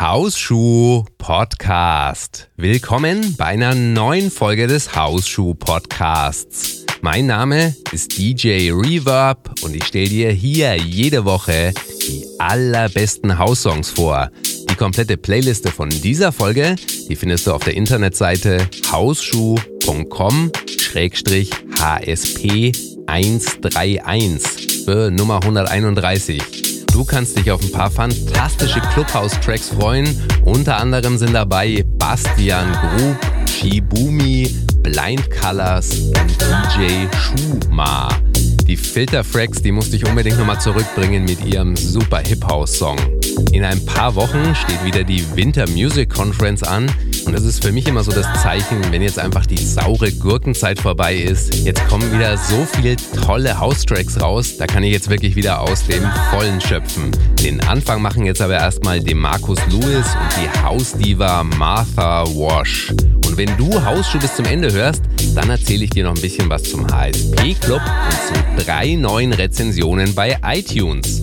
Hausschuh Podcast. Willkommen bei einer neuen Folge des Hausschuh Podcasts. Mein Name ist DJ Reverb und ich stelle dir hier jede Woche die allerbesten Haussongs vor. Die komplette Playliste von dieser Folge, die findest du auf der Internetseite hausschuh.com-hsp131 für Nummer 131. Du kannst dich auf ein paar fantastische Clubhouse-Tracks freuen. Unter anderem sind dabei Bastian Grub, Shibumi, Blind Colors und DJ Shuma. Die Filterfracks, die musste ich unbedingt nochmal zurückbringen mit ihrem super Hip-House-Song. In ein paar Wochen steht wieder die Winter Music Conference an und das ist für mich immer so das Zeichen, wenn jetzt einfach die saure Gurkenzeit vorbei ist. Jetzt kommen wieder so viele tolle House-Tracks raus, da kann ich jetzt wirklich wieder aus dem Vollen schöpfen. Den Anfang machen jetzt aber erstmal dem Markus Lewis und die House-Diva Martha Wash. Und wenn du Hausschuh bis zum Ende hörst, dann erzähle ich dir noch ein bisschen was zum HSP Club und zu drei neuen Rezensionen bei iTunes.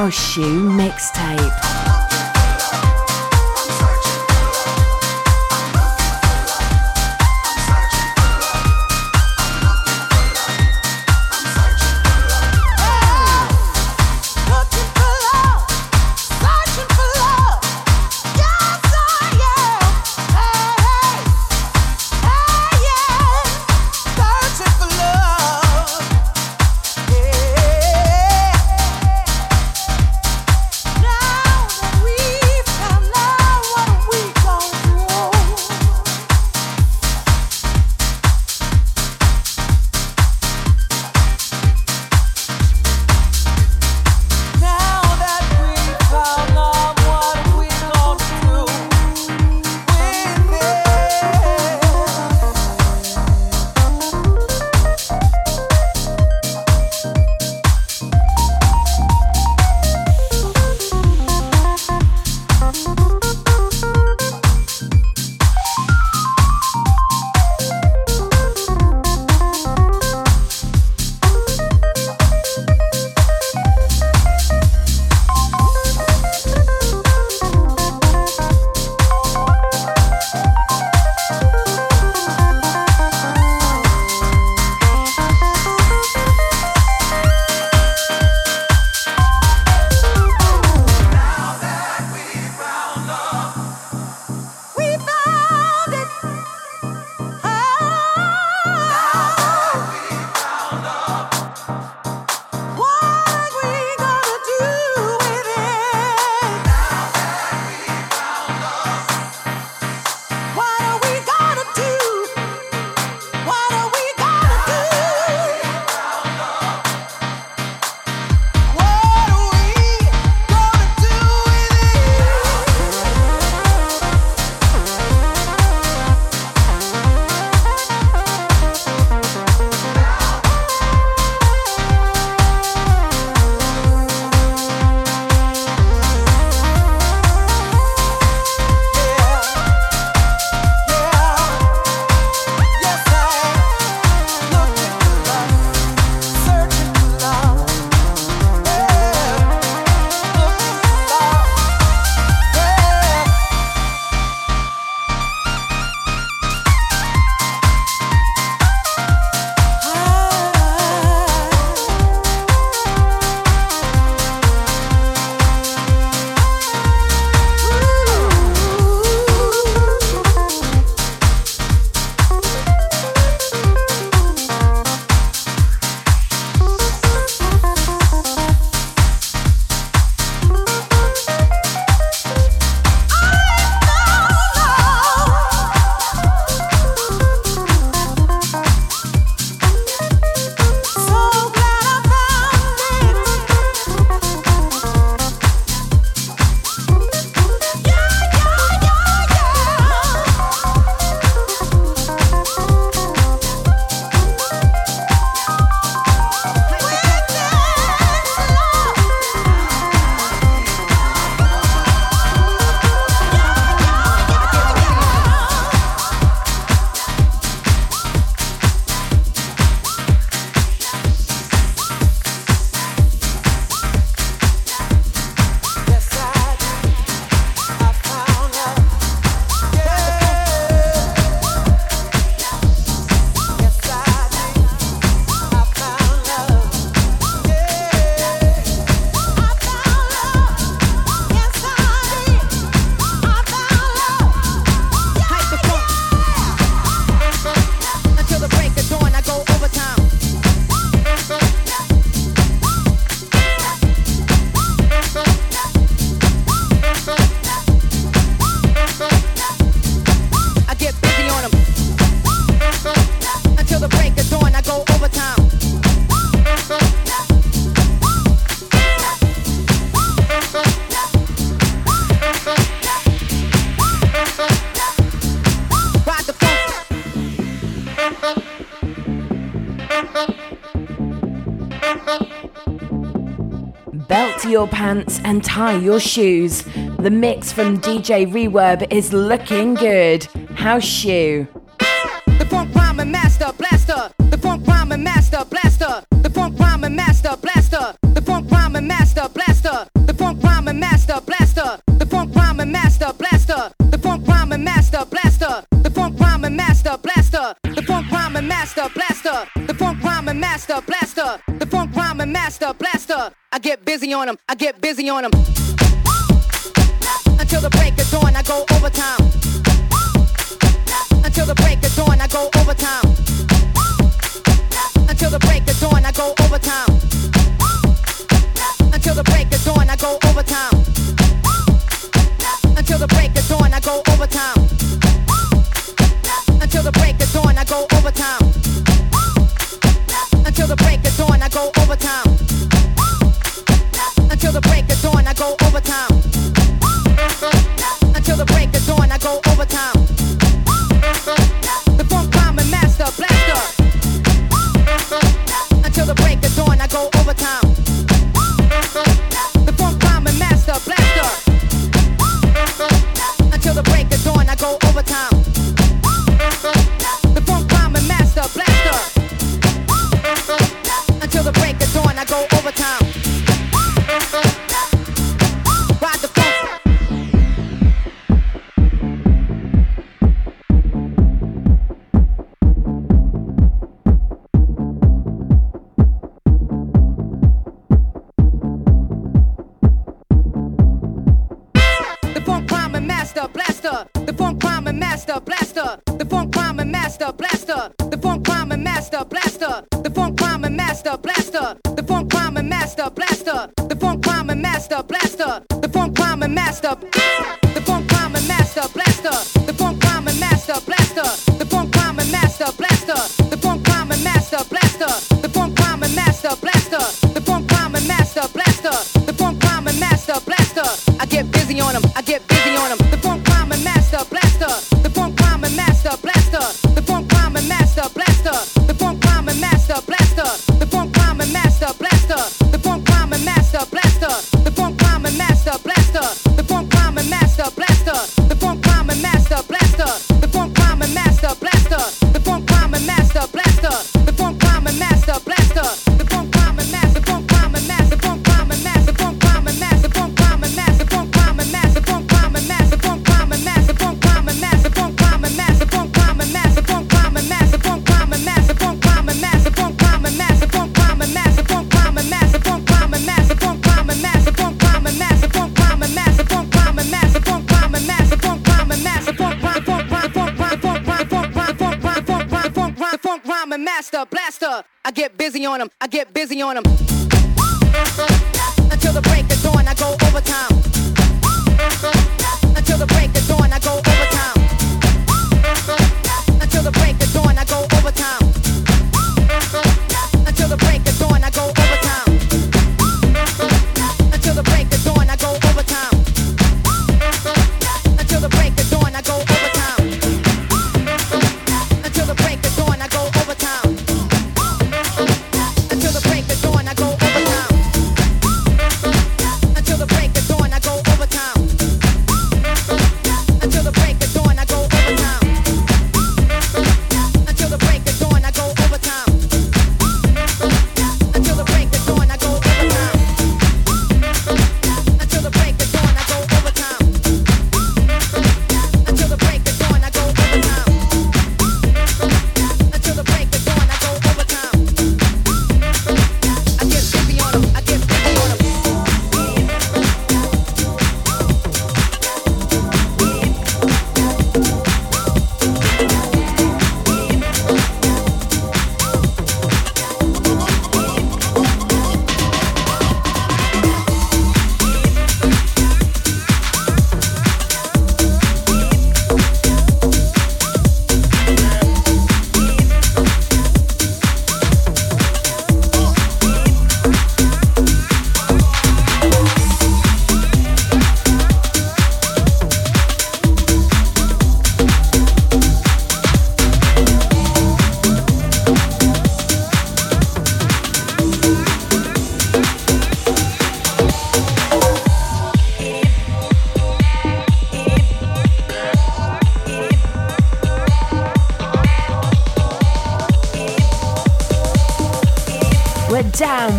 House Shoe Mixtape. your pants and tie your shoes. The mix from DJ Reverb is looking good. House shoe. The funk rhyming master blaster. The funk rhyming master blaster. The funk rhyming master blaster. The funk rhyming master blaster. The funk rhyming master blaster. The funk rhyming master blaster. blaster, blaster, the funk rhyme and master, blaster, the funk rhyme and master, blaster, the funk rhyme and master, blaster. I get busy on them, I get busy on them. Until the break of dawn, I go overtime. Until the break of dawn, I go overtime. Until the break of dawn, I go overtime. Until the break of dawn, I go overtime. Until the break of dawn, I go overtime. Until the break of dawn, I go overtime. Until the break of dawn, I go overtime. Until the break of dawn, I go overtime. Until the break of master blaster, the funk climber. master blaster, the funk climber. master blaster, the funk climber. master blaster, the funk climber. master blaster, the funk climber. master blaster, the funk rhyme master.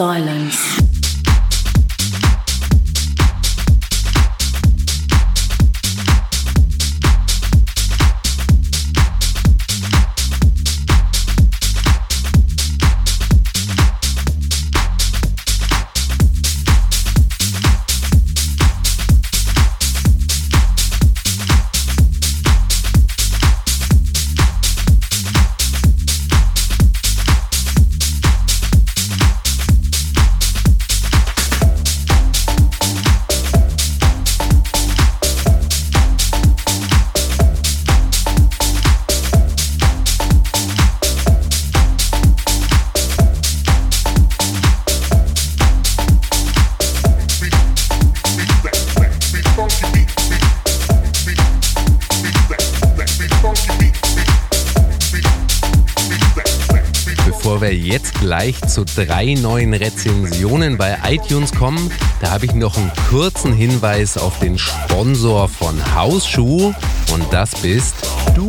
Silence. Gleich zu drei neuen Rezensionen bei iTunes kommen. Da habe ich noch einen kurzen Hinweis auf den Sponsor von Hausschuh und das bist Du,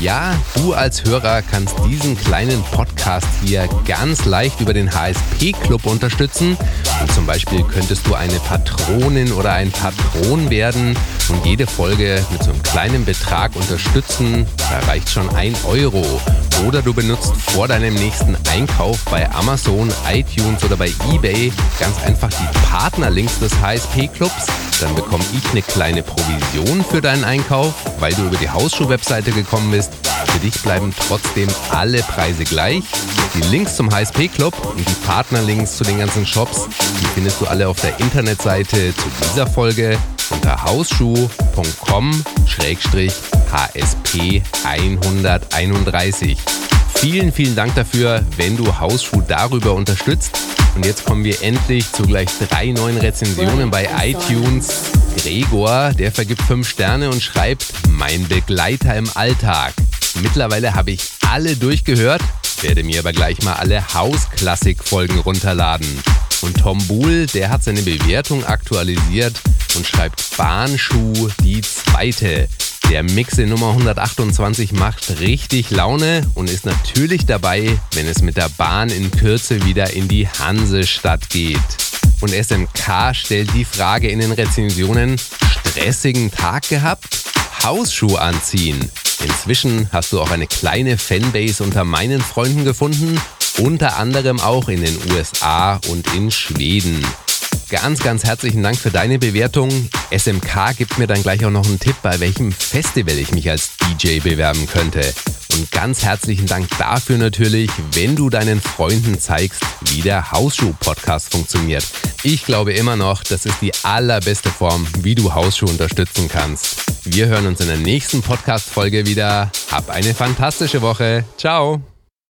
ja, du als Hörer kannst diesen kleinen Podcast hier ganz leicht über den HSP Club unterstützen. Und zum Beispiel könntest du eine Patronin oder ein Patron werden und jede Folge mit so einem kleinen Betrag unterstützen. Da reicht schon ein Euro. Oder du benutzt vor deinem nächsten Einkauf bei Amazon, iTunes oder bei eBay ganz einfach die Partnerlinks des HSP Clubs. Dann bekomme ich eine kleine Provision für deinen Einkauf, weil du über die Hausschuh-Webseite gekommen bist. Für dich bleiben trotzdem alle Preise gleich. Die Links zum HSP Club und die Partnerlinks zu den ganzen Shops, die findest du alle auf der Internetseite zu dieser Folge unter hausschuh.com-hsp 131. Vielen, vielen Dank dafür, wenn du Hausschuh darüber unterstützt. Und jetzt kommen wir endlich zu gleich drei neuen Rezensionen bei iTunes. Gregor, der vergibt fünf Sterne und schreibt, mein Begleiter im Alltag. Mittlerweile habe ich alle durchgehört, werde mir aber gleich mal alle Hausklassik-Folgen runterladen. Und Tom Buhl, der hat seine Bewertung aktualisiert und schreibt Bahnschuh die zweite. Der Mix in Nummer 128 macht richtig Laune und ist natürlich dabei, wenn es mit der Bahn in Kürze wieder in die Hansestadt geht. Und SMK stellt die Frage in den Rezensionen, stressigen Tag gehabt? Hausschuh anziehen. Inzwischen hast du auch eine kleine Fanbase unter meinen Freunden gefunden, unter anderem auch in den USA und in Schweden. Ganz, ganz herzlichen Dank für deine Bewertung. SMK gibt mir dann gleich auch noch einen Tipp, bei welchem Festival ich mich als DJ bewerben könnte. Und ganz herzlichen Dank dafür natürlich, wenn du deinen Freunden zeigst, wie der Hausschuh-Podcast funktioniert. Ich glaube immer noch, das ist die allerbeste Form, wie du Hausschuh unterstützen kannst. Wir hören uns in der nächsten Podcast-Folge wieder. Hab eine fantastische Woche. Ciao.